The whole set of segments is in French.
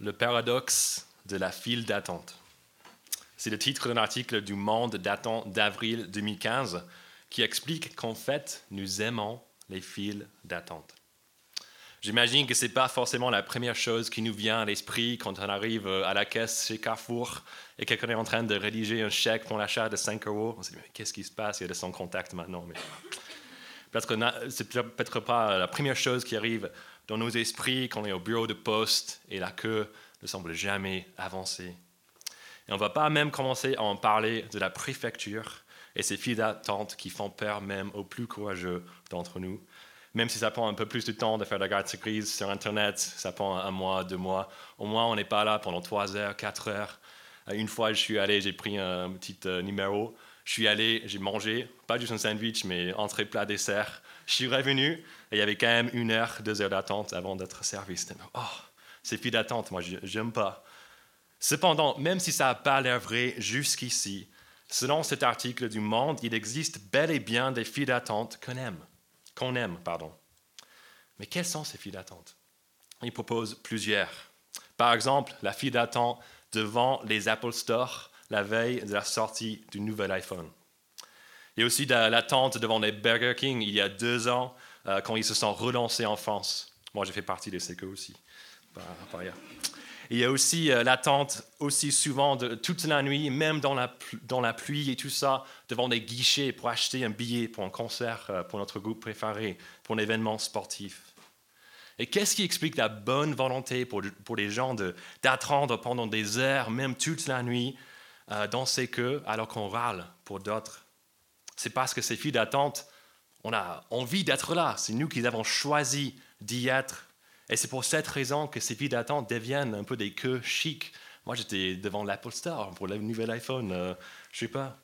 Le paradoxe de la file d'attente. C'est le titre d'un article du Monde datant d'avril 2015 qui explique qu'en fait, nous aimons les files d'attente. J'imagine que ce n'est pas forcément la première chose qui nous vient à l'esprit quand on arrive à la caisse chez Carrefour et quelqu'un est en train de rédiger un chèque pour l'achat de 5 euros. On se dit, mais qu'est-ce qui se passe? Il y a son contact maintenant. Mais... Peut-être c'est peut-être pas la première chose qui arrive dans nos esprits quand on est au bureau de poste et la queue ne semble jamais avancer. Et on ne va pas même commencer à en parler de la préfecture et ces files d'attente qui font peur même aux plus courageux d'entre nous. Même si ça prend un peu plus de temps de faire la garde surprise sur Internet, ça prend un mois, deux mois, au moins on n'est pas là pendant trois heures, quatre heures. Euh, une fois, je suis allé, j'ai pris un petit euh, numéro, je suis allé, j'ai mangé, pas juste un sandwich, mais entrée, plat, dessert. Je suis revenu et il y avait quand même une heure, deux heures d'attente avant d'être servi. oh, ces files d'attente, moi, j'aime pas. Cependant, même si ça n'a pas l'air vrai jusqu'ici, selon cet article du Monde, il existe bel et bien des files d'attente qu'on aime. Qu'on aime, pardon. Mais quelles sont ces files d'attente? Il propose plusieurs. Par exemple, la file d'attente devant les Apple Store la veille de la sortie du nouvel iPhone. Il y a aussi l'attente devant les Burger King il y a deux ans, euh, quand ils se sont relancés en France. Moi, j'ai fait partie de ces cas aussi. Il y a aussi euh, l'attente aussi souvent de toute la nuit, même dans la, pluie et tout ça, devant des guichets pour acheter un billet pour un concert, euh, pour notre groupe préféré, pour un événement sportif. Et qu'est-ce qui explique la bonne volonté pour, pour les gens d'attendre pendant des heures, même toute la nuit, dans ces queues, alors qu'on râle pour d'autres? C'est parce que ces filles d'attente, on a envie d'être là. C'est nous qui avons choisi d'y être. Et c'est pour cette raison que ces filles d'attente deviennent un peu des queues chics. Moi, j'étais devant l'Apple Store pour le nouvel iPhone. Euh, je sais pas.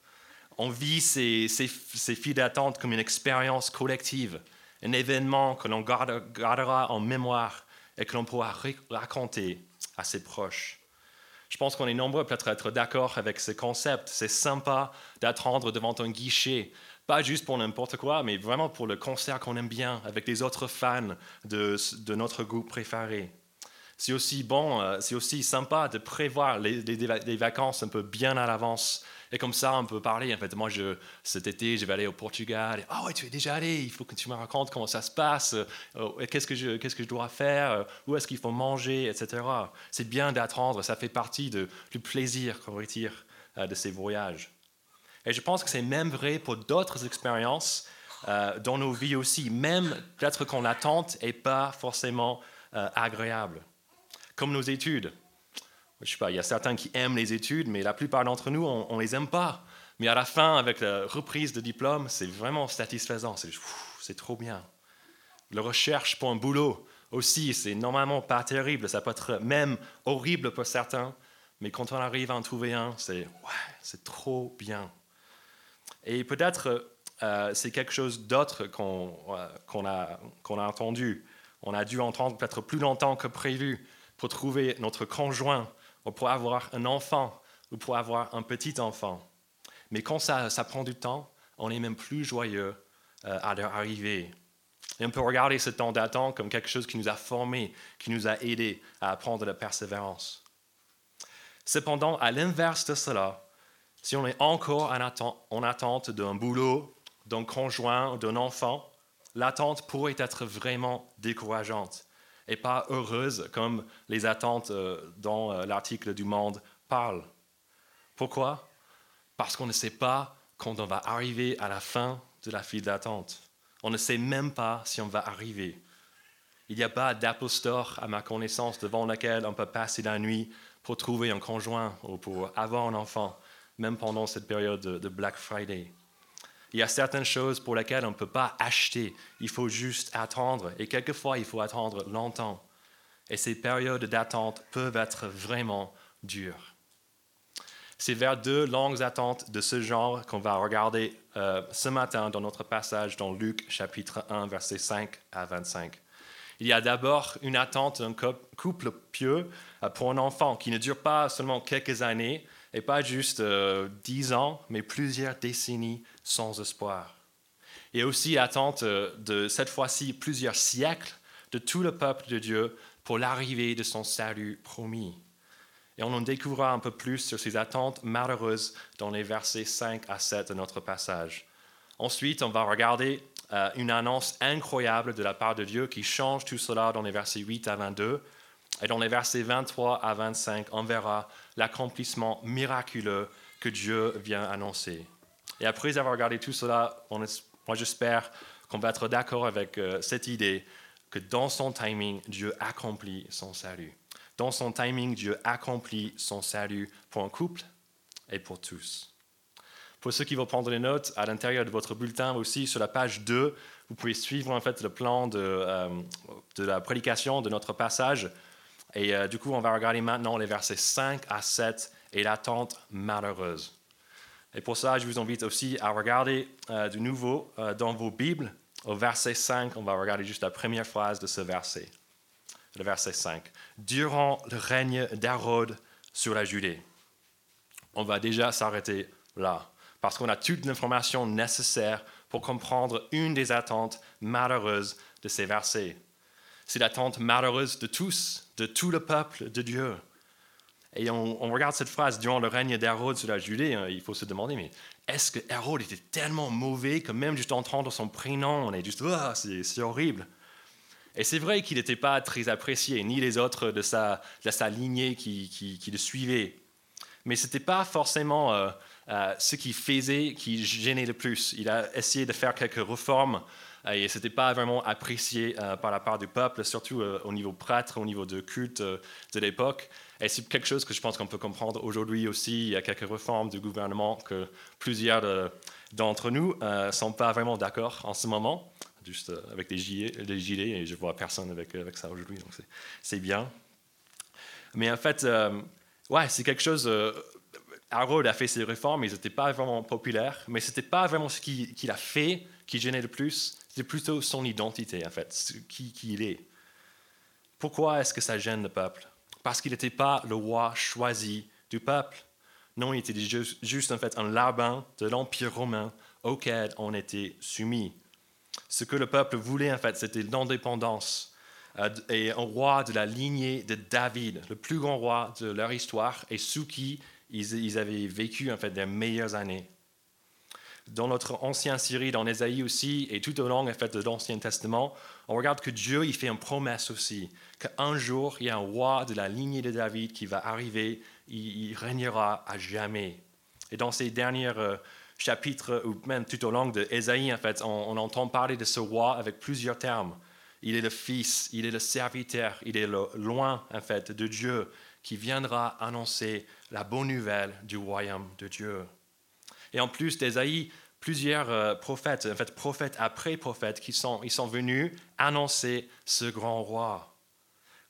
On vit ces, ces, ces files d'attente comme une expérience collective, un événement que l'on gardera en mémoire et que l'on pourra raconter à ses proches. Je pense qu'on est nombreux peut-être à être d'accord avec ce concept. C'est sympa d'attendre devant un guichet, pas juste pour n'importe quoi, mais vraiment pour le concert qu'on aime bien, avec les autres fans de, notre groupe préféré. C'est aussi bon, euh, c'est aussi sympa de prévoir les, vacances un peu bien à l'avance. Et comme ça, on peut parler. En fait, moi, je, cet été, je vais aller au Portugal. Ah ouais, tu es déjà allé. Il faut que tu me racontes comment ça se passe. Euh, qu'est-ce que je, qu'est-ce que je dois faire? Euh, Où est-ce qu'il faut manger, etc. C'est bien d'attendre. Ça fait partie du plaisir qu'on retire de ces voyages. Et je pense que c'est même vrai pour d'autres expériences dans nos vies aussi. Même peut-être qu'on l'attente et pas forcément agréable comme nos études. Je sais pas, il y a certains qui aiment les études, mais la plupart d'entre nous, on ne les aime pas. Mais à la fin, avec la reprise de diplôme, c'est vraiment satisfaisant. C'est trop bien. La recherche pour un boulot aussi, c'est normalement pas terrible. Ça peut être même horrible pour certains. Mais quand on arrive à en trouver un, c'est ouais, c'est trop bien. Et peut-être euh, c'est quelque chose d'autre qu'on euh, a, qu'on a entendu. On a dû entendre peut-être plus longtemps que prévu pour trouver notre conjoint, ou pour avoir un enfant, ou pour avoir un petit enfant. Mais quand ça, prend du temps, on est même plus joyeux euh, à leur arrivée. Et on peut regarder ce temps d'attente comme quelque chose qui nous a formés, qui nous a aidés à apprendre la persévérance. Cependant, à l'inverse de cela, si on est encore en attente, en attente d'un boulot, d'un conjoint, d'un enfant, l'attente pourrait être vraiment décourageante et pas heureuse comme les attentes euh, dont euh, l'article du Monde parle. Pourquoi? Parce qu'on ne sait pas quand on va arriver à la fin de la file d'attente. On ne sait même pas si on va arriver. Il n'y a pas d'Apple Store, à ma connaissance, devant lequel on peut passer la nuit pour trouver un conjoint ou pour avoir un enfant, même pendant cette période de Black Friday. Il y a certaines choses pour lesquelles on ne peut pas acheter. Il faut juste attendre. Et quelquefois, il faut attendre longtemps. Et ces périodes d'attente peuvent être vraiment dures. C'est vers deux longues attentes de ce genre qu'on va regarder euh, ce matin dans notre passage dans Luc chapitre 1, versets 5 à 25. Il y a d'abord une attente d'un couple pieux pour un enfant qui ne dure pas seulement quelques années, et pas juste euh, dix ans, mais plusieurs décennies sans espoir. Et aussi attente euh, de cette fois-ci plusieurs siècles de tout le peuple de Dieu pour l'arrivée de son salut promis. Et on en découvrira un peu plus sur ces attentes malheureuses dans les versets 5 à 7 de notre passage. Ensuite, on va regarder euh, une annonce incroyable de la part de Dieu qui change tout cela dans les versets 8 à 22. Et dans les versets 23 à 25, on verra l'accomplissement miraculeux que Dieu vient annoncer. Et après avoir regardé tout cela, moi j'espère qu'on va être d'accord avec euh, cette idée que dans son timing, Dieu accomplit son salut. Dans son timing, Dieu accomplit son salut pour un couple et pour tous. Pour ceux qui vont prendre les notes, à l'intérieur de votre bulletin aussi, sur la page 2, vous pouvez suivre en fait le plan de, euh, de la prédication de notre passage. Et euh, du coup, on va regarder maintenant les versets 5 à 7 et l'attente malheureuse. Et pour ça, je vous invite aussi à regarder euh, de nouveau dans vos Bibles, au verset 5, on va regarder juste la première phrase de ce verset le verset 5. Durant le règne d'Hérode sur la Judée. On va déjà s'arrêter là, parce qu'on a toute l'information nécessaire pour comprendre une des attentes malheureuses de ces versets. C'est l'attente malheureuse de tous, de tout le peuple de Dieu. Et on, regarde cette phrase, durant le règne d'Hérode sur la Judée, hein, il faut se demander, mais est-ce que Hérode était tellement mauvais que même juste entendre son prénom, on est juste, oh, c'est horrible. Et c'est vrai qu'il n'était pas très apprécié, ni les autres de sa, de sa lignée qui, qui, le suivaient. Mais ce n'était pas forcément euh, euh, ce qu'il faisait qui gênait le plus. Il a essayé de faire quelques réformes et ce n'était pas vraiment apprécié par la part du peuple, surtout au niveau prêtre, au niveau de culte de l'époque. Et c'est quelque chose que je pense qu'on peut comprendre aujourd'hui aussi. Il y a quelques réformes du gouvernement que plusieurs d'entre nous ne sont pas vraiment d'accord en ce moment juste euh, avec des gilets, et je vois personne avec, avec ça aujourd'hui, donc c'est bien. Mais en fait, euh, ouais, c'est quelque chose. Harold a fait ses réformes, ils n'étaient pas vraiment populaires, mais ce n'était pas vraiment ce qu'il a fait qui gênait le plus, c'était plutôt son identité, en fait, qui, qui il est. Pourquoi est-ce que ça gêne le peuple? Parce qu'il n'était pas le roi choisi du peuple. Non, il était juste, en fait un larbin de l'Empire romain auquel on était soumis. Ce que le peuple voulait, en fait, c'était l'indépendance euh, et un roi de la lignée de David, le plus grand roi de leur histoire, et sous qui ils, avaient vécu, en fait, des meilleures années. Dans notre ancien Syrie, dans Ésaïe aussi, et tout au long en fait, de l'Ancien Testament, on regarde que Dieu il fait une promesse aussi, qu'un jour, il y a un roi de la lignée de David qui va arriver, il, régnera à jamais. Et dans ces dernières euh, chapitre, ou même tout au long de Ésaïe, en fait, on, entend parler de ce roi avec plusieurs termes. Il est le fils, il est le serviteur, il est le loin, en fait, de Dieu, qui viendra annoncer la bonne nouvelle du royaume de Dieu. Et en plus d'Ésaïe, plusieurs euh, prophètes, en fait, prophètes après prophètes, qui sont, ils sont venus annoncer ce grand roi.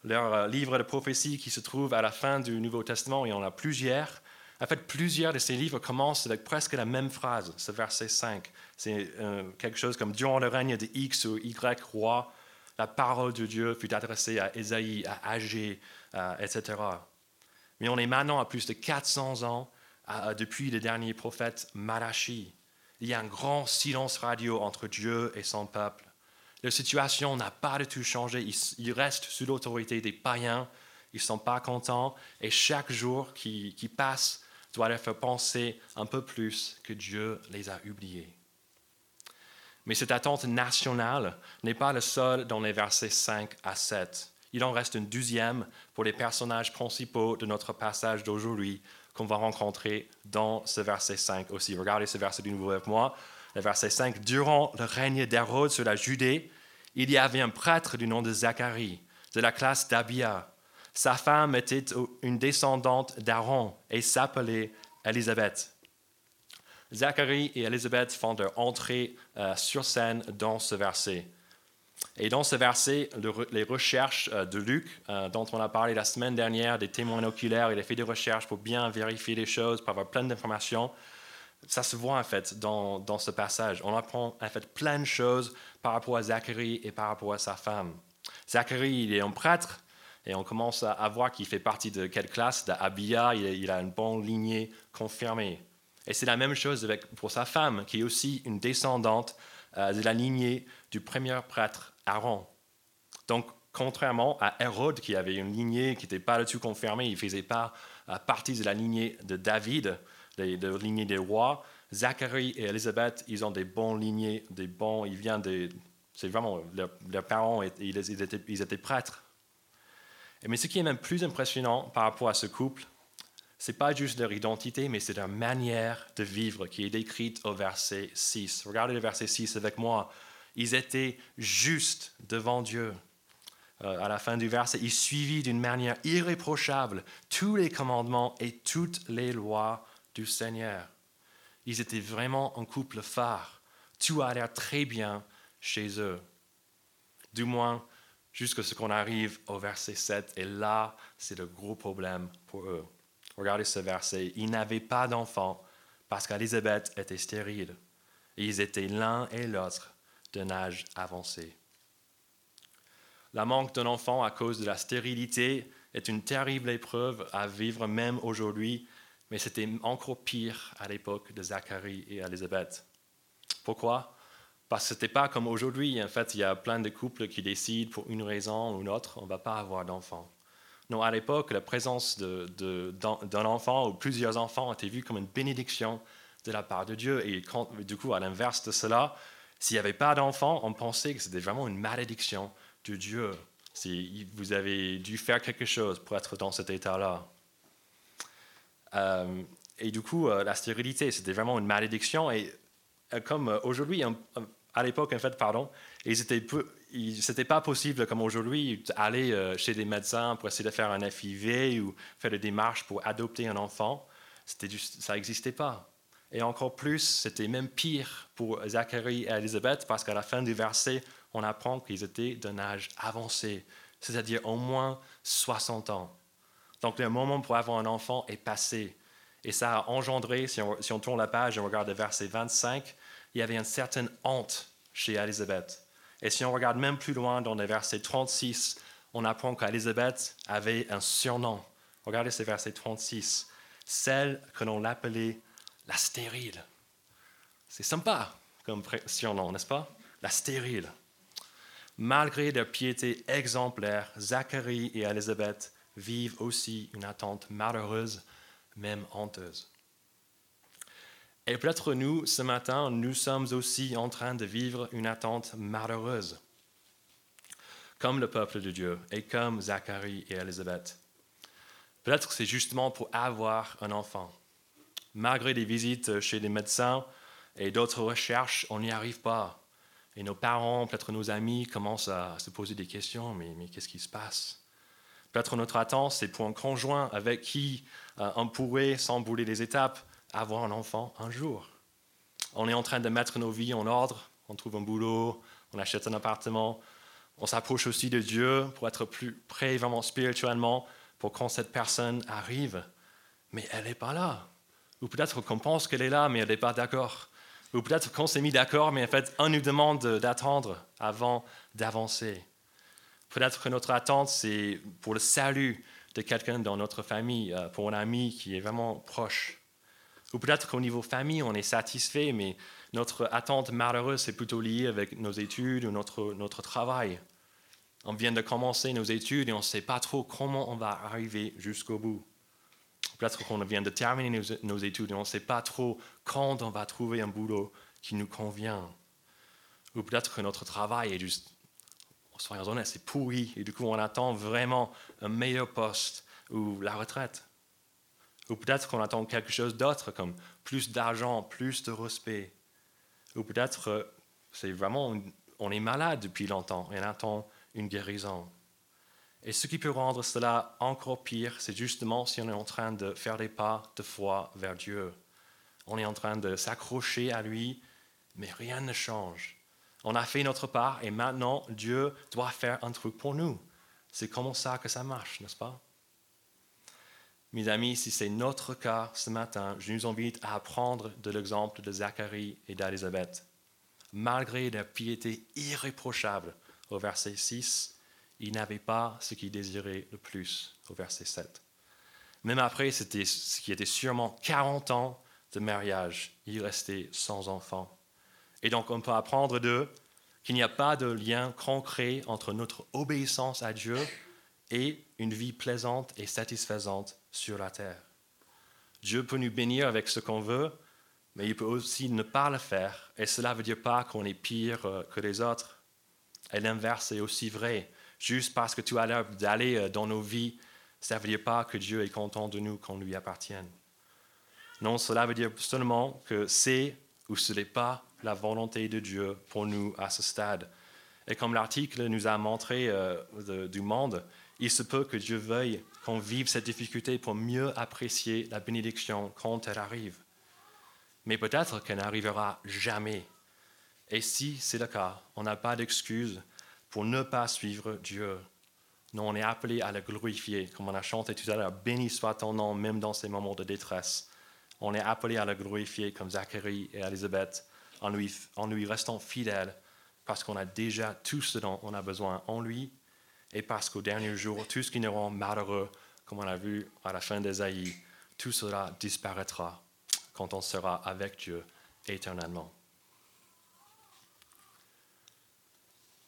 Leur euh, livre de prophétie qui se trouve à la fin du Nouveau Testament, il y en a plusieurs, en fait, plusieurs de ces livres commencent avec presque la même phrase, ce verset 5. C'est euh, quelque chose comme Durant le règne de X ou Y roi, la parole de Dieu fut adressée à Ésaïe, à Agé, etc. Mais on est maintenant à plus de 400 ans depuis le dernier prophète Malachi. Il y a un grand silence radio entre Dieu et son peuple. La situation n'a pas du tout changé. Ils, restent sous l'autorité des païens. Ils ne sont pas contents. Et chaque jour qui, passe, doit leur faire penser un peu plus que Dieu les a oubliés. Mais cette attente nationale n'est pas le seul dans les versets 5 à 7. Il en reste une deuxième pour les personnages principaux de notre passage d'aujourd'hui qu'on va rencontrer dans ce verset 5 aussi. Regardez ce verset du nouveau avec moi. Le verset 5, Durant le règne d'Hérode sur la Judée, il y avait un prêtre du nom de Zacharie, de la classe d'Abia. Sa femme était une descendante d'Aaron et s'appelait Élisabeth. Zacharie et Élisabeth font leur entrée euh, sur scène dans ce verset. Et dans ce verset, les recherches euh, de Luc, euh, dont on a parlé la semaine dernière, des témoins oculaires, il a fait des recherches pour bien vérifier les choses, pour avoir plein d'informations. Ça se voit en fait dans, dans, ce passage. On apprend en fait plein de choses par rapport à Zacharie et par rapport à sa femme. Zacharie, il est un prêtre, et on commence à, voir qu'il fait partie de quelle classe? D'Abia, il, a une bonne lignée confirmée. Et c'est la même chose pour sa femme, qui est aussi une descendante de la lignée du premier prêtre Aaron. Donc, contrairement à Hérode qui avait une lignée qui n'était pas du tout confirmée, il ne faisait pas partie de la lignée de David, de la lignée des rois. Zacharie et Élisabeth, ils ont des bons lignées, des bons, ils viennent des, c'est vraiment, leurs, parents, ils étaient prêtres. Mais ce qui est même plus impressionnant par rapport à ce couple, c'est pas juste leur identité, mais c'est leur manière de vivre qui est décrite au verset 6. Regardez le verset 6 avec moi. Ils étaient justes devant Dieu. Euh, à la fin du verset, ils suivaient d'une manière irréprochable tous les commandements et toutes les lois du Seigneur. Ils étaient vraiment un couple phare. Tout a l'air très bien chez eux. Du moins, jusqu'à ce qu'on arrive au verset 7. Et là, c'est le gros problème pour eux. Regardez ce verset. Ils n'avaient pas d'enfants parce qu'Élisabeth était stérile. Ils étaient l'un et l'autre d'un âge avancé. La manque d'un enfant à cause de la stérilité est une terrible épreuve à vivre même aujourd'hui, mais c'était encore pire à l'époque de Zacharie et Élisabeth. Pourquoi? Parce que ce n'était pas comme aujourd'hui. En fait, il y a plein de couples qui décident pour une raison ou une autre, on ne va pas avoir d'enfant. Non, à l'époque, la présence d'un enfant ou plusieurs enfants était vue comme une bénédiction de la part de Dieu. Et du coup, à l'inverse de cela, s'il n'y avait pas d'enfant, on pensait que c'était vraiment une malédiction de Dieu. Si vous avez dû faire quelque chose pour être dans cet état-là. Euh, et du coup, euh, la stérilité, c'était vraiment une malédiction. Et euh, comme aujourd'hui, à l'époque, en fait, pardon, ils étaient c'était pas possible comme aujourd'hui aller euh, chez des médecins pour essayer de faire un FIV ou faire des démarches pour adopter un enfant. Ça n'existait pas. Et encore plus, c'était même pire pour Zacharie et Elisabeth parce qu'à la fin du verset, on apprend qu'ils étaient d'un âge avancé, c'est-à-dire au moins 60 ans. Donc le moment pour avoir un enfant est passé. Et ça a engendré, si on, si on tourne la page et on regarde le verset 25, il y avait une certaine honte chez Elisabeth. Et si on regarde même plus loin dans le verset 36, on apprend qu'Élisabeth avait un surnom. Regardez ce verset 36. Celle que l'on l'appelait la stérile. C'est sympa comme surnom, n'est-ce pas? La stérile. Malgré leur piété exemplaire, Zacharie et Élisabeth vivent aussi une attente malheureuse, même honteuse. Et peut-être nous, ce matin, nous sommes aussi en train de vivre une attente malheureuse, comme le peuple de Dieu et comme Zacharie et Élisabeth. Peut-être que c'est justement pour avoir un enfant. Malgré des visites chez les médecins et d'autres recherches, on n'y arrive pas. Et nos parents, peut-être nos amis commencent à se poser des questions, mais, qu'est-ce qui se passe? Peut-être notre attente, c'est pour un conjoint avec qui euh, on pourrait, sans bouler les étapes, avoir un enfant un jour. On est en train de mettre nos vies en ordre, on trouve un boulot, on achète un appartement, on s'approche aussi de Dieu pour être plus près vraiment spirituellement pour quand cette personne arrive, mais elle n'est pas là. Ou peut-être qu'on pense qu'elle est là, mais elle n'est pas d'accord. Ou peut-être qu'on s'est mis d'accord, mais en fait, on nous demande d'attendre avant d'avancer. Peut-être que notre attente, c'est pour le salut de quelqu'un dans notre famille, euh, pour un ami qui est vraiment proche. Ou peut-être qu'au niveau famille, on est satisfait, mais notre attente malheureuse, c'est plutôt lié avec nos études ou notre, notre travail. On vient de commencer nos études et on ne sait pas trop comment on va arriver jusqu'au bout. Peut-être qu'on vient de terminer nos, études et on ne sait pas trop quand on va trouver un boulot qui nous convient. Ou peut-être que notre travail est juste, soyons honnêtes, c'est pourri et du coup on attend vraiment un meilleur poste ou la retraite. Ou peut-être qu'on attend quelque chose d'autre, comme plus d'argent, plus de respect. Ou peut-être euh, c'est vraiment, on est malade depuis longtemps et on attend une guérison. Et ce qui peut rendre cela encore pire, c'est justement si on est en train de faire des pas de foi vers Dieu. On est en train de s'accrocher à lui, mais rien ne change. On a fait notre part et maintenant Dieu doit faire un truc pour nous. C'est comme ça que ça marche, n'est-ce pas? Mes amis, si c'est notre cas ce matin, je nous invite à apprendre de l'exemple de Zacharie et d'Élisabeth. Malgré leur piété irréprochable au verset 6, ils n'avaient pas ce qu'ils désiraient le plus au verset 7. Même après c'était ce qui était sûrement 40 ans de mariage, ils restaient sans enfants. Et donc on peut apprendre d'eux qu'il n'y a pas de lien concret entre notre obéissance à Dieu et une vie plaisante et satisfaisante sur la terre. Dieu peut nous bénir avec ce qu'on veut, mais il peut aussi ne pas le faire, et cela ne veut dire pas qu'on est pire euh, que les autres. Et l'inverse est aussi vrai. Juste parce que tu as l'air d'aller euh, dans nos vies, ça ne veut dire pas que Dieu est content de nous qu'on lui appartienne. Non, cela veut dire seulement que c'est ou ce n'est pas la volonté de Dieu pour nous à ce stade. Et comme l'article nous a montré euh, du monde, il se peut que Dieu veuille qu'on vive cette difficulté pour mieux apprécier la bénédiction quand elle arrive. Mais peut-être qu'elle n'arrivera jamais. Et si c'est le cas, on n'a pas d'excuse pour ne pas suivre Dieu. Non, on est appelé à le glorifier, comme on a chanté tout à l'heure. Béni soit ton nom, même dans ces moments de détresse. On est appelé à le glorifier comme Zacharie et Élisabeth, en lui, en lui restant fidèles, parce qu'on a déjà tout ce dont on a besoin en lui et parce qu'au dernier jour, tout ce qui nous rend malheureux, comme on l'a vu à la fin d'Ésaïe, tout cela disparaîtra quand on sera avec Dieu éternellement.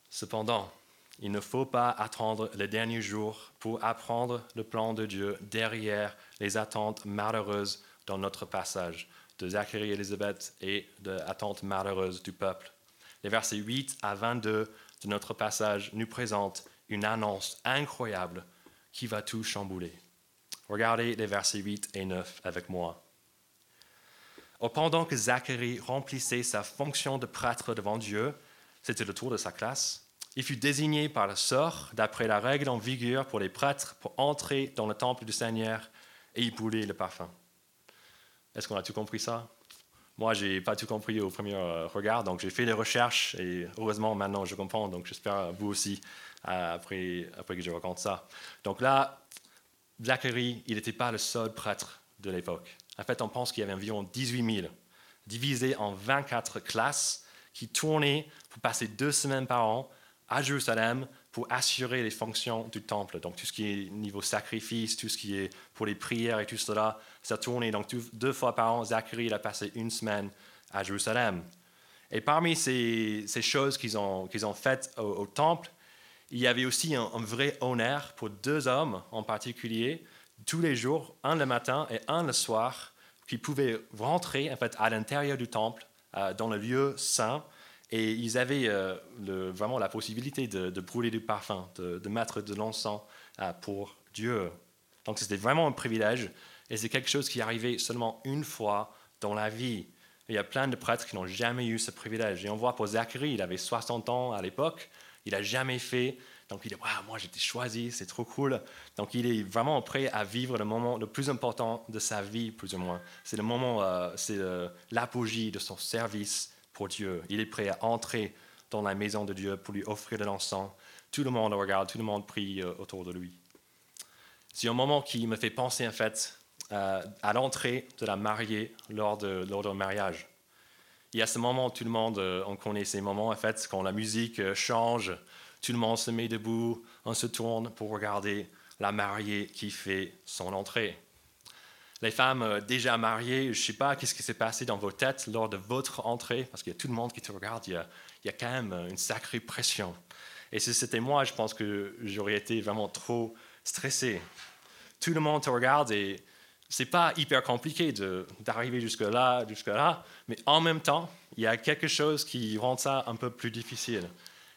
Cependant, il ne faut pas attendre le dernier jour pour apprendre le plan de Dieu derrière les attentes malheureuses dans notre passage de Zacharie et Élisabeth et de l'attente malheureuse du peuple. Les versets 8 à 22 de notre passage nous présentent une annonce incroyable qui va tout chambouler. Regardez les versets 8 et 9 avec moi. Pendant que Zacharie remplissait sa fonction de prêtre devant Dieu, c'était le tour de sa classe, il fut désigné par le sort, d'après la règle en vigueur pour les prêtres, pour entrer dans le temple du Seigneur et y brûler le parfum. Est-ce qu'on a tout compris ça? Moi, je n'ai pas tout compris au premier euh, regard, donc j'ai fait des recherches et heureusement maintenant je comprends, donc j'espère vous aussi après, que je raconte ça. Donc là, Zacharie, il n'était pas le seul prêtre de l'époque. En fait, on pense qu'il y avait environ 18 000, divisés en 24 classes, qui tournaient pour passer deux semaines par an à Jérusalem pour assurer les fonctions du temple. Donc tout ce qui est niveau sacrifice, tout ce qui est pour les prières et tout cela, ça tournait. Donc deux fois par an, Zacharie il a passé une semaine à Jérusalem. Et parmi ces, choses qu'ils ont faites au, temple, il y avait aussi un, vrai honneur pour deux hommes en particulier, tous les jours, un le matin et un le soir, qui pouvaient rentrer en fait, à l'intérieur du temple, euh, dans le lieu saint, et ils avaient euh, vraiment la possibilité de, brûler du parfum, de, mettre de l'encens euh, pour Dieu. Donc c'était vraiment un privilège, et c'est quelque chose qui arrivait seulement une fois dans la vie. il y a plein de prêtres qui n'ont jamais eu ce privilège. Et on voit pour Zacharie, il avait 60 ans à l'époque, il n'a jamais fait. Donc il dit, moi j'ai été choisi, c'est trop cool. Donc il est vraiment prêt à vivre le moment le plus important de sa vie, plus ou moins. C'est le moment, euh, c'est l'apogée de son service pour Dieu. Il est prêt à entrer dans la maison de Dieu pour lui offrir de l'encens. Tout le monde regarde, tout le monde prie euh, autour de lui. C'est un moment qui me fait penser en fait euh, à l'entrée de la mariée lors de, lors mariage. Il y a ce moment où tout le monde, euh, on connaît ces moments en fait, quand la musique change, tout le monde se met debout, on se tourne pour regarder la mariée qui fait son entrée. Les femmes euh, déjà mariées, je ne sais pas qu'est-ce qui s'est passé dans vos têtes lors de votre entrée, parce qu'il y a tout le monde qui te regarde, il y a, il y a quand même euh, une sacrée pression. Et si c'était moi, je pense que j'aurais été vraiment trop stressé. Tout le monde te regarde et c'est pas hyper compliqué d'arriver jusque-là, jusque-là, mais en même temps, il y a quelque chose qui rend ça un peu plus difficile.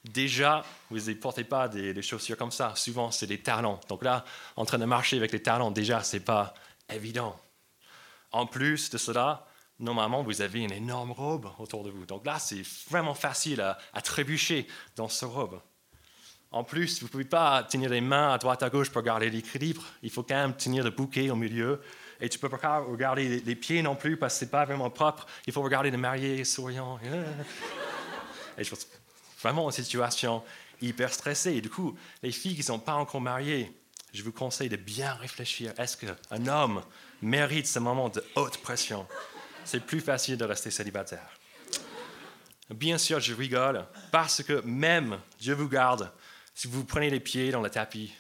Déjà, vous ne portez pas des, des, chaussures comme ça. Souvent, c'est des talons. Donc là, en train de marcher avec les talons, déjà, c'est pas évident. En plus de cela, normalement, vous avez une énorme robe autour de vous. Donc là, c'est vraiment facile à, trébucher dans ce robe. En plus, vous ne pouvez pas tenir les mains à droite à gauche pour garder l'équilibre. Il faut quand même tenir le bouquet au milieu. Et tu peux pas regarder les pieds non plus parce que ce n'est pas vraiment propre. Il faut regarder le marié souriant. Et je pense vraiment une situation hyper stressée. Et du coup, les filles qui ne sont pas encore mariées, je vous conseille de bien réfléchir. Est-ce qu'un homme mérite ce moment de haute pression? C'est plus facile de rester célibataire. Bien sûr, je rigole, parce que même Dieu vous garde, si vous prenez les pieds dans le tapis,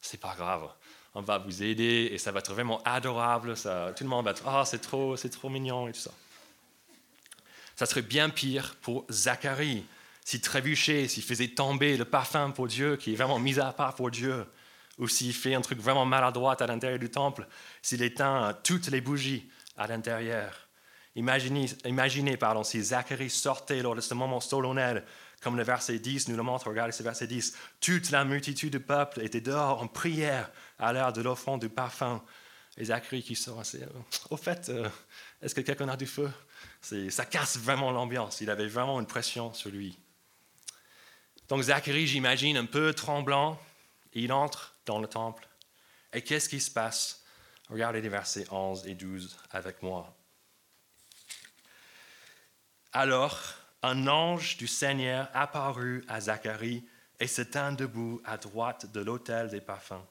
c'est pas grave. On va vous aider et ça va être vraiment adorable. Ça, tout le monde va être Ah, c'est trop, c'est trop mignon et tout ça. Ça serait bien pire pour Zacharie, s'il trébuchait, s'il faisait tomber le parfum pour Dieu, qui est vraiment mis à part pour Dieu, ou s'il fait un truc vraiment maladroit à l'intérieur du temple, s'il éteint toutes les bougies à l'intérieur. Imaginez, imaginez pardon, si Zacharie sortait lors de ce moment solennel, comme le verset 10 nous le montre, regardez ce verset 10, toute la multitude du peuple était dehors en prière à l'heure de l'offrande du parfum. Et Zacharie qui sort, c'est, au fait, euh, est-ce que quelqu'un a du feu? Ça casse vraiment l'ambiance, il avait vraiment une pression sur lui. Donc Zacharie, j'imagine, un peu tremblant, il entre dans le temple. Et qu'est-ce qui se passe? Regardez les versets 11 et 12 avec moi. Alors, un ange du Seigneur apparut à Zacharie et se tint debout à droite de l'autel des parfums.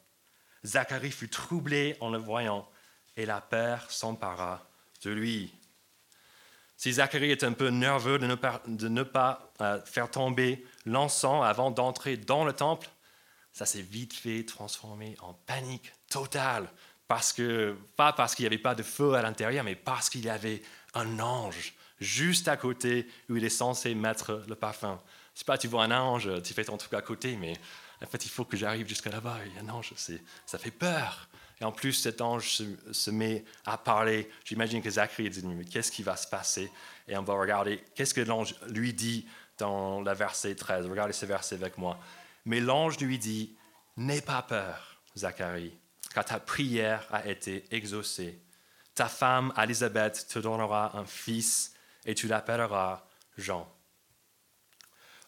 Zacharie fut troublé en le voyant et la peur s'empara de lui. Si Zacharie est un peu nerveux de ne pas, euh, faire tomber l'encens avant d'entrer dans le temple, ça s'est vite fait transformer en panique totale. Parce que, pas parce qu'il n'y avait pas de feu à l'intérieur, mais parce qu'il y avait un ange juste à côté où il est censé mettre le parfum. C'est pas tu vois un ange, tu fais ton truc à côté, mais en fait, il faut que j'arrive jusqu'à là-bas. Il y a un ange, ça fait peur. Et en plus, cet ange se, met à parler. J'imagine que Zacharie dit Mais qu'est-ce qui va se passer? Et on va regarder qu'est-ce que l'ange lui dit dans le verset 13. Regardez ce verset avec moi. Mais l'ange lui dit N'aie pas peur, Zacharie, car ta prière a été exaucée. Ta femme, Élisabeth, te donnera un fils et tu l'appelleras Jean.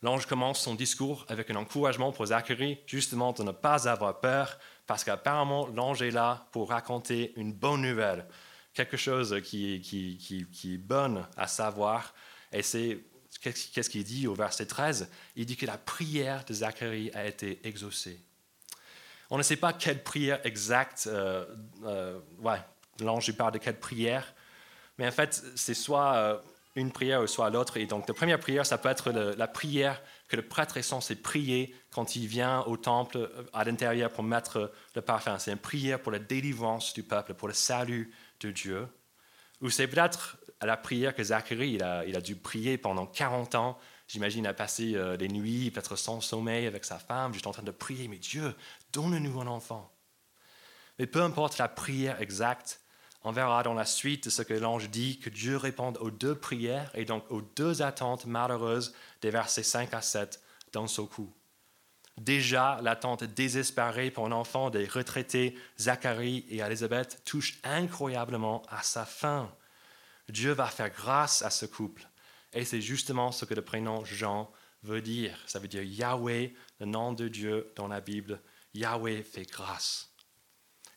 L'ange commence son discours avec un encouragement pour Zacharie, justement de ne pas avoir peur, parce qu'apparemment l'ange est là pour raconter une bonne nouvelle, quelque chose qui, qui, est bonne à savoir. Et c'est qu'est-ce qu'il dit au verset 13 Il dit que la prière de Zacharie a été exaucée. On ne sait pas quelle prière exacte, euh, euh, ouais, l'ange parle de quelle prière, mais en fait, c'est soit euh, une prière ou soit l'autre. Et donc, la première prière, ça peut être la prière que le prêtre censé prier quand il vient au temple euh, à l'intérieur pour mettre le parfum. C'est une prière pour la délivrance du peuple, pour le salut de Dieu. Ou c'est peut-être la prière que Zacharie il a, dû prier pendant 40 ans. J'imagine, il a passé euh, les nuits, peut-être sans sommeil avec sa femme, juste en train de prier, mais Dieu, donne-nous un enfant. Mais peu importe la prière exacte, on verra dans la suite de ce que l'ange dit que Dieu répond aux deux prières et donc aux deux attentes malheureuses des versets 5 à 7 dans ce coup. Déjà, l'attente désespérée pour un enfant des retraités Zacharie et Élisabeth touche incroyablement à sa fin. Dieu va faire grâce à ce couple. Et c'est justement ce que le prénom Jean veut dire. Ça veut dire Yahweh, le nom de Dieu dans la Bible. Yahweh fait grâce.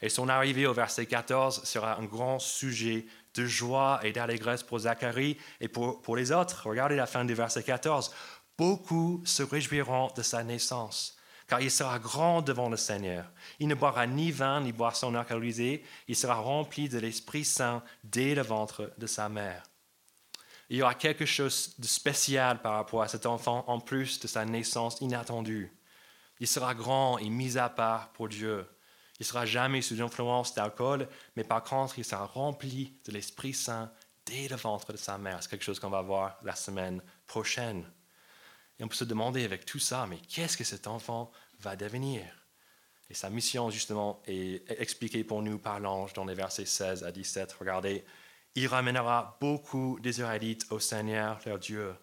Et son arrivée au verset 14 sera un grand sujet de joie et d'allégresse pour Zacharie et pour, pour les autres. Regardez la fin du verset 14. Beaucoup se réjouiront de sa naissance, car il sera grand devant le Seigneur. Il ne boira ni vin ni boisson alcoolisée, il sera rempli de l'Esprit Saint dès le ventre de sa mère. Il y aura quelque chose de spécial par rapport à cet enfant en plus de sa naissance inattendue. Il sera grand et mis à part pour Dieu. Il ne sera jamais sous l'influence d'alcool, mais par contre, il sera rempli de l'Esprit Saint dès le ventre de sa mère. C'est quelque chose qu'on va voir la semaine prochaine. Et on peut se demander avec tout ça, mais qu'est-ce que cet enfant va devenir? Et sa mission, justement, est expliquée pour nous par l'ange dans les versets 16 à 17. Regardez, il ramènera beaucoup d'Israélites au Seigneur, leur Dieu.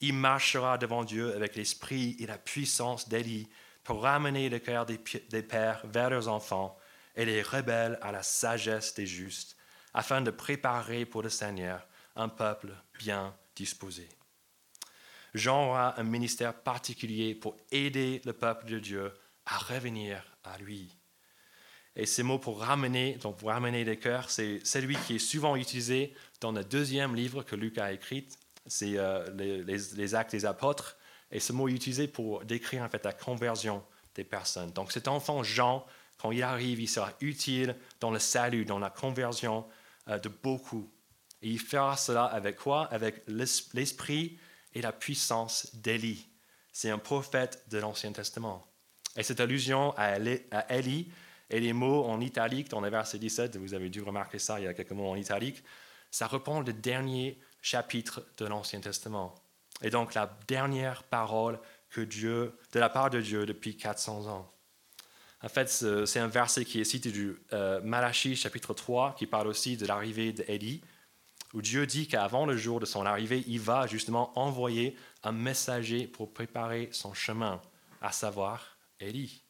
Il marchera devant Dieu avec l'esprit et la puissance d'Élie pour ramener le cœur des, pères vers leurs enfants et les rebelles à la sagesse des justes, afin de préparer pour le Seigneur un peuple bien disposé. Jean aura un ministère particulier pour aider le peuple de Dieu à revenir à lui. Et ces mots pour ramener, donc pour ramener les cœurs, c'est celui qui est souvent utilisé dans le deuxième livre que Luc a écrit, c'est euh, les, Actes des Apôtres. Et ce mot est utilisé pour décrire en fait la conversion des personnes. Donc cet enfant Jean, quand il arrive, il sera utile dans le salut, dans la conversion euh, de beaucoup. Et il fera cela avec quoi? Avec l'esprit et la puissance d'Élie. C'est un prophète de l'Ancien Testament. Et cette allusion à Élie et les mots en italique dans le verset 17, vous avez dû remarquer ça, il y a quelques mots en italique, ça reprend le dernier chapitre de l'Ancien Testament. Et donc la dernière parole que Dieu, de la part de Dieu depuis 400 ans. En fait, c'est un verset qui est cité du euh, Malachie chapitre 3, qui parle aussi de l'arrivée d'Élie, où Dieu dit qu'avant le jour de son arrivée, il va justement envoyer un messager pour préparer son chemin, à savoir Élie.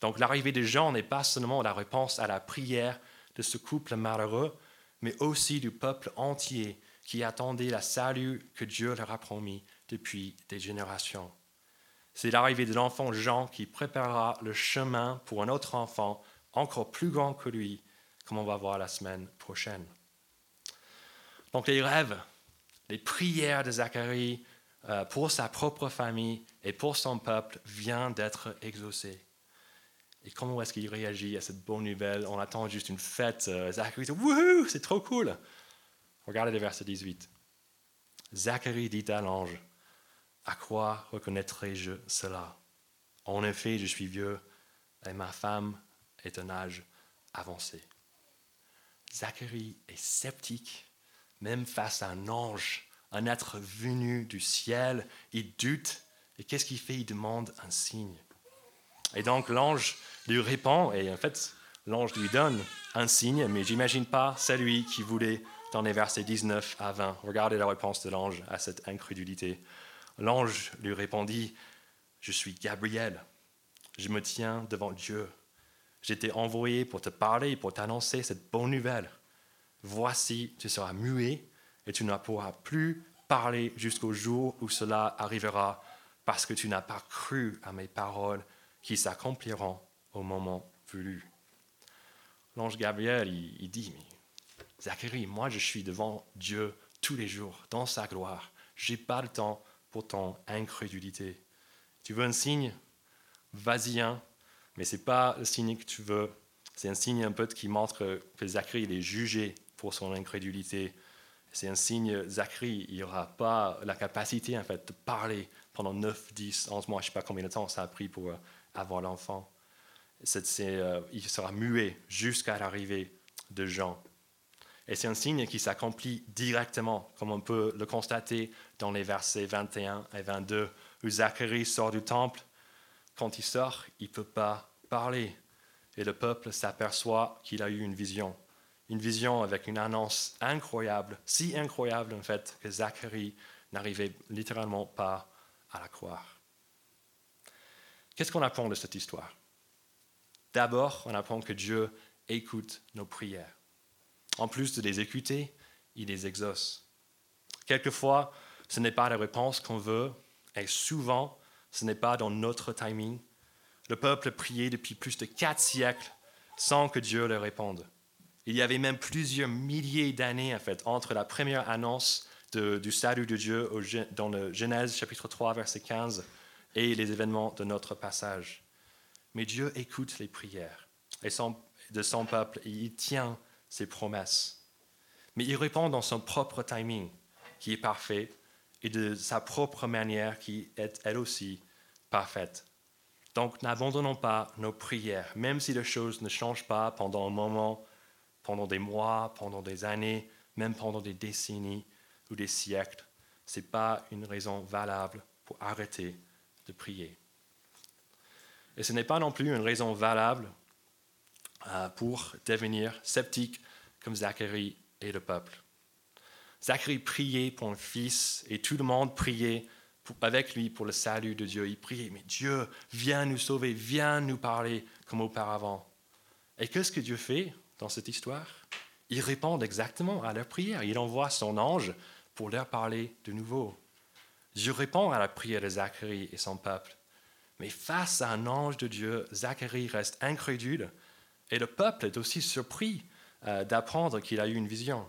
Donc l'arrivée de Jean n'est pas seulement la réponse à la prière de ce couple malheureux, mais aussi du peuple entier qui attendait la salut que Dieu leur a promis depuis des générations. C'est l'arrivée de l'enfant Jean qui préparera le chemin pour un autre enfant encore plus grand que lui, comme on va voir la semaine prochaine. Donc les rêves, les prières de Zacharie euh, pour sa propre famille et pour son peuple viennent d'être exaucés. Et comment est-ce qu'il réagit à cette bonne nouvelle? On attend juste une fête. Euh, Zacharie dit Wouhou, c'est trop cool. Regardez le verset 18. Zacharie dit à l'ange à quoi reconnaîtrai-je cela? En effet, je suis vieux et ma femme est un âge avancé. Zacharie est sceptique, même face à un ange, un être venu du ciel. Il doute. Et qu'est-ce qu'il fait? Il demande un signe. Et donc l'ange lui répond, et en fait, l'ange lui donne un signe, mais j'imagine pas celui qui voulait dans les versets 19 à 20. Regardez la réponse de l'ange à cette incrédulité. L'ange lui répondit, Je suis Gabriel, je me tiens devant Dieu. J'étais envoyé pour te parler, et pour t'annoncer cette bonne nouvelle. Voici, tu seras muet et tu ne pourras plus parler jusqu'au jour où cela arrivera, parce que tu n'as pas cru à mes paroles qui s'accompliront au moment voulu. L'ange Gabriel, il, dit, mais Zacharie, moi je suis devant Dieu tous les jours, dans sa gloire. Je n'ai pas le temps pour ton incrédulité. Tu veux un signe? Vas-y un, mais ce n'est pas le signe que tu veux. C'est un signe un peu qui montre que Zacharie est jugé pour son incrédulité. C'est un signe, Zacharie, il n'aura pas la capacité en fait, de parler pendant 9, 10, 11 mois, je ne sais pas combien de temps ça a pris pour euh, avoir l'enfant. Euh, il sera muet jusqu'à l'arrivée de Jean. Et c'est un signe qui s'accomplit directement, comme on peut le constater dans les versets 21 et 22, où Zacharie sort du temple. Quand il sort, il ne peut pas parler. Et le peuple s'aperçoit qu'il a eu une vision. Une vision avec une annonce incroyable, si incroyable en fait, que Zacharie n'arrivait littéralement pas à la croire. Qu'est-ce qu'on apprend de cette histoire? D'abord, on apprend que Dieu écoute nos prières. En plus de les écouter, il les exauce. Quelquefois, ce n'est pas la réponse qu'on veut, et souvent, ce n'est pas dans notre timing. Le peuple priait depuis plus de quatre siècles sans que Dieu leur réponde. Il y avait même plusieurs milliers d'années en fait entre la première annonce du salut de Dieu dans le Genèse chapitre 3 verset 15 et les événements de notre passage. Mais Dieu écoute les prières et de son peuple et il tient ses promesses. Mais il répond dans son propre timing, qui est parfait, et de sa propre manière, qui est elle aussi parfaite. Donc n'abandonnons pas nos prières, même si les choses ne changent pas pendant un moment, pendant des mois, pendant des années, même pendant des décennies ou des siècles. Ce n'est pas une raison valable pour arrêter de prier. Et ce n'est pas non plus une raison valable pour devenir sceptique comme Zacharie et le peuple. Zacharie priait pour un fils et tout le monde priait avec lui pour le salut de Dieu. Il priait, mais Dieu, viens nous sauver, viens nous parler comme auparavant. Et qu'est-ce que Dieu fait dans cette histoire? Il répond exactement à leur prière. Il envoie son ange pour leur parler de nouveau. Dieu répond à la prière de Zacharie et son peuple. Mais face à un ange de Dieu, Zacharie reste incrédule et le peuple est aussi surpris euh, d'apprendre qu'il a eu une vision.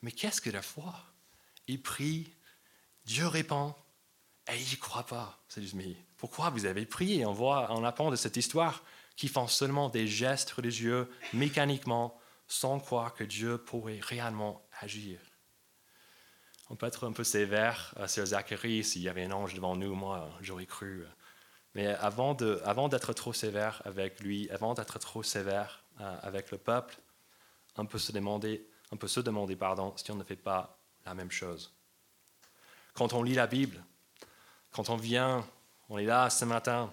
Mais qu'est-ce que la foi? Il prie, Dieu répond, et il n'y croit pas. C'est juste, pourquoi vous avez prié? On voit, apprend de cette histoire qui font seulement des gestes religieux mécaniquement, sans croire que Dieu pourrait réellement agir. On peut être un peu sévère euh, sur Zacharie, s'il y avait un ange devant nous, moi j'aurais cru. Mais avant d'être avant trop sévère avec lui, avant d'être trop sévère euh, avec le peuple, on peut se demander, on peut se demander pardon, si on ne fait pas la même chose. quand on lit la Bible, quand on vient, on est là ce matin,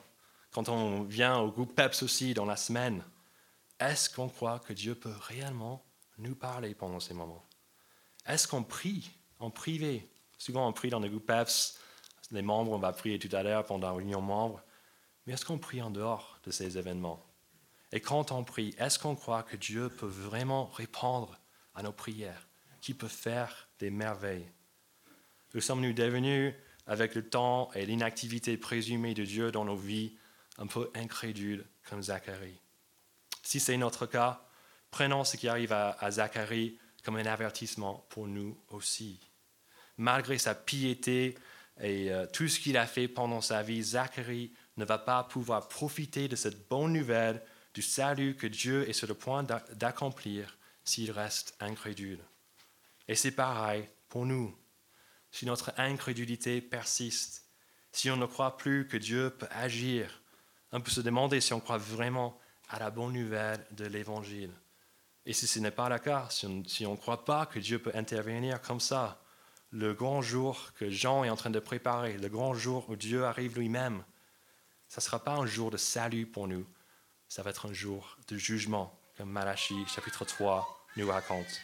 quand on vient au groupe PEPS aussi dans la semaine, est-ce qu'on croit que Dieu peut réellement nous parler pendant ces moments? Est-ce qu'on prie en privé? Souvent on prie dans les groupes PEPS, les membres, on va prier tout à l'heure pendant la réunion membre, mais est-ce qu'on prie en dehors de ces événements? Et quand on prie, est-ce qu'on croit que Dieu peut vraiment répondre à nos prières, qu'il peut faire des merveilles? Nous sommes-nous devenus, avec le temps et l'inactivité présumée de Dieu dans nos vies, un peu incrédules comme Zacharie. Si c'est notre cas, prenons ce qui arrive à, Zacharie comme un avertissement pour nous aussi. Malgré sa piété et euh, tout ce qu'il a fait pendant sa vie, Zacharie ne va pas pouvoir profiter de cette bonne nouvelle du salut que Dieu est sur le point d'accomplir s'il reste incrédule. Et c'est pareil pour nous. Si notre incrédulité persiste, si on ne croit plus que Dieu peut agir, on peut se demander si on croit vraiment à la bonne nouvelle de l'Évangile. Et si ce n'est pas le cas, si on ne croit pas que Dieu peut intervenir comme ça, le grand jour que Jean est en train de préparer, le grand jour où Dieu arrive lui-même, ça ne sera pas un jour de salut pour nous, ça va être un jour de jugement, comme Malachie chapitre 3 nous raconte.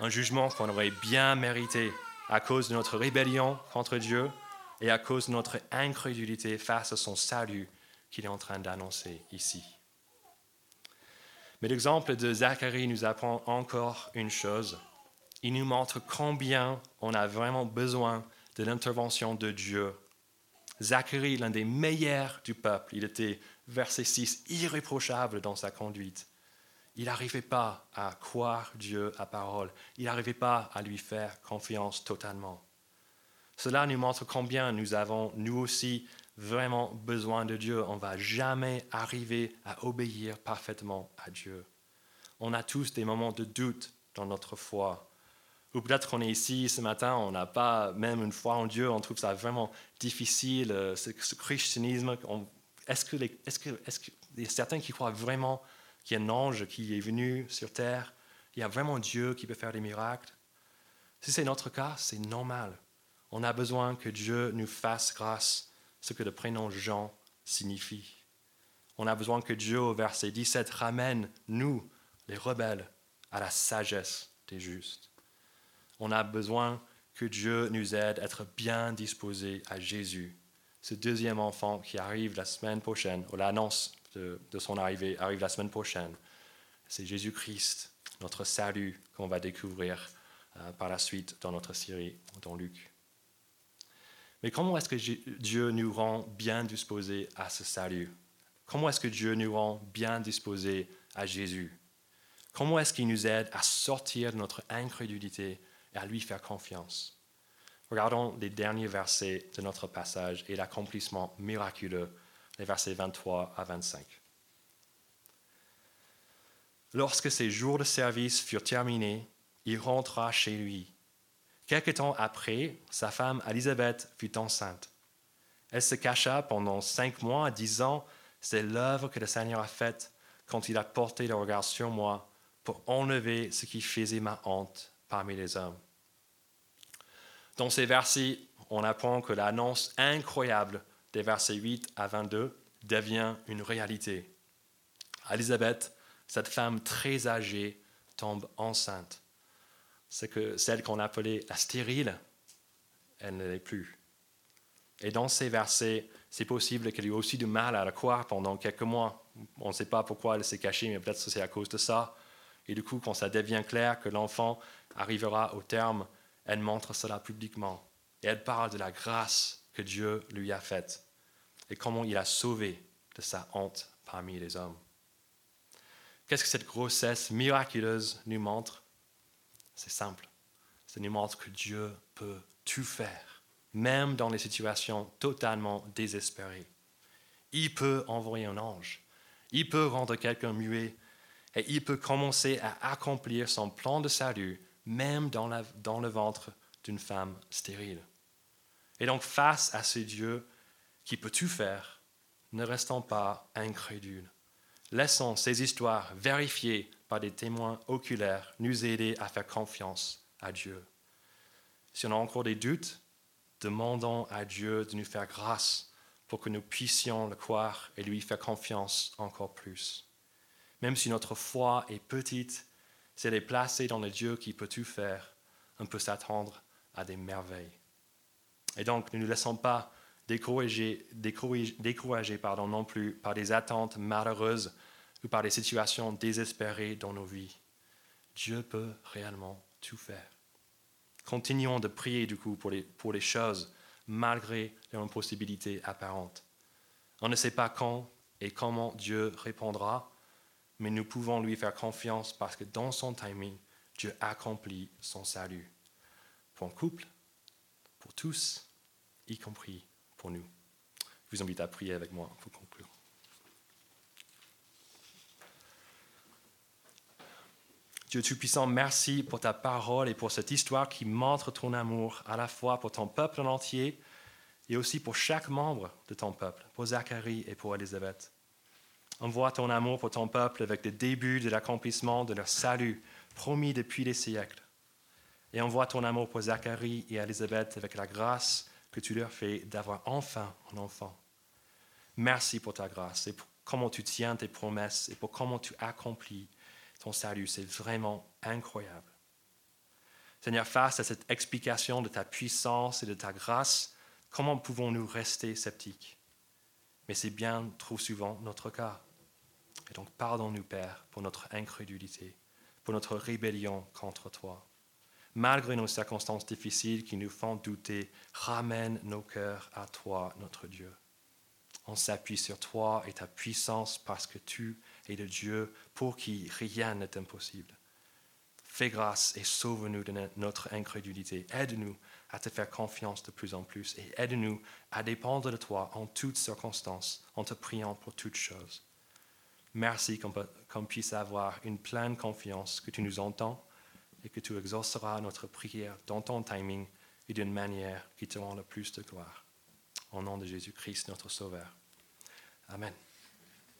Un jugement qu'on aurait bien mérité à cause de notre rébellion contre Dieu et à cause de notre incrédulité face à son salut qu'il est en train d'annoncer ici. Mais l'exemple de Zacharie nous apprend encore une chose. Il nous montre combien on a vraiment besoin de l'intervention de Dieu Zacharie, l'un des meilleurs du peuple, il était, verset 6, irréprochable dans sa conduite. Il n'arrivait pas à croire Dieu à parole. Il n'arrivait pas à lui faire confiance totalement. Cela nous montre combien nous avons, nous aussi, vraiment besoin de Dieu. On ne va jamais arriver à obéir parfaitement à Dieu. On a tous des moments de doute dans notre foi. Ou peut-être qu'on est ici ce matin, on n'a pas même une foi en Dieu, on trouve ça vraiment difficile, euh, ce, christianisme. Est-ce que, y a certains qui croient vraiment qu'il y a un ange qui est venu sur terre Il y a vraiment Dieu qui peut faire des miracles? Si c'est notre cas, c'est normal. On a besoin que Dieu nous fasse grâce, ce que le prénom Jean signifie. On a besoin que Dieu, au verset 17, ramène nous, les rebelles, à la sagesse des justes on a besoin que Dieu nous aide à être bien disposés à Jésus, ce deuxième enfant qui arrive la semaine prochaine, ou l'annonce de, son arrivée arrive la semaine prochaine. C'est Jésus-Christ, notre salut, qu'on va découvrir euh, par la suite dans notre série dans Luc. Mais comment est-ce que Dieu nous rend bien disposés à ce salut? Comment est-ce que Dieu nous rend bien disposés à Jésus? Comment est-ce qu'il nous aide à sortir de notre incrédulité et à lui faire confiance. Regardons les derniers versets de notre passage et l'accomplissement miraculeux, les versets 23 à 25. Lorsque ses jours de service furent terminés, il rentra chez lui. Quelque temps après, sa femme Élisabeth fut enceinte. Elle se cacha pendant cinq mois, disant C'est l'œuvre que le Seigneur a faite quand il a porté le regard sur moi pour enlever ce qui faisait ma honte parmi les hommes. Dans ces versets, on apprend que l'annonce incroyable des versets 8 à 22 devient une réalité. Élisabeth, cette femme très âgée, tombe enceinte. C'est que celle qu'on appelait la stérile, elle ne l'est plus. Et dans ces versets, c'est possible qu'elle ait aussi du mal à la croire pendant quelques mois. On ne sait pas pourquoi elle s'est cachée, mais peut-être c'est à cause de ça. Et du coup, quand ça devient clair que l'enfant arrivera au terme, elle montre cela publiquement. Et elle parle de la grâce que Dieu lui a faite et comment il a sauvé de sa honte parmi les hommes. Qu'est-ce que cette grossesse miraculeuse nous montre? C'est simple. Ça nous montre que Dieu peut tout faire, même dans les situations totalement désespérées. Il peut envoyer un ange. Il peut rendre quelqu'un muet et il peut commencer à accomplir son plan de salut, même dans, le ventre d'une femme stérile. Et donc, face à ce Dieu qui peut tout faire, ne restons pas incrédules. Laissons ces histoires vérifiées par des témoins oculaires nous aider à faire confiance à Dieu. Si on a encore des doutes, demandons à Dieu de nous faire grâce pour que nous puissions le croire et lui faire confiance encore plus. Même si notre foi est petite, si elle est placée dans le Dieu qui peut tout faire, on peut s'attendre à des merveilles. Et donc, ne nous laissons pas décourager, décourager, pardon, non plus par des attentes malheureuses ou par des situations désespérées dans nos vies. Dieu peut réellement tout faire. Continuons de prier du coup pour les, pour les choses malgré les impossibilités apparentes. On ne sait pas quand et comment Dieu répondra, mais nous pouvons lui faire confiance parce que dans son timing, Dieu accomplit son salut. Pour un couple, pour tous, y compris pour nous. Je vous invite à prier avec moi pour conclure. Dieu Tout-Puissant, merci pour ta parole et pour cette histoire qui montre ton amour à la fois pour ton peuple en entier et aussi pour chaque membre de ton peuple, pour Zacharie et pour Élisabeth. Envoie ton amour pour ton peuple avec le début de l'accomplissement de leur salut promis depuis des siècles. Et envoie ton amour pour Zacharie et Élisabeth avec la grâce que tu leur fais d'avoir enfin un enfant. Merci pour ta grâce et pour comment tu tiens tes promesses et pour comment tu accomplis ton salut. C'est vraiment incroyable. Seigneur, face à cette explication de ta puissance et de ta grâce, comment pouvons-nous rester sceptiques? Mais c'est bien trop souvent notre cas. Et donc, pardonne-nous, Père, pour notre incrédulité, pour notre rébellion contre toi malgré nos circonstances difficiles qui nous font douter, ramène nos cœurs à toi, notre Dieu. On s'appuie sur toi et ta puissance parce que tu es le Dieu pour qui rien n'est impossible. Fais grâce et sauve-nous de notre incrédulité. Aide-nous à te faire confiance de plus en plus et aide-nous à dépendre de toi en toutes circonstances en te priant pour toutes choses. Merci qu'on puisse avoir une pleine confiance que tu nous entends et que tu exauceras notre prière dans ton timing et d'une manière qui te rend le plus de gloire. Au nom de Jésus-Christ, notre Sauveur. Amen.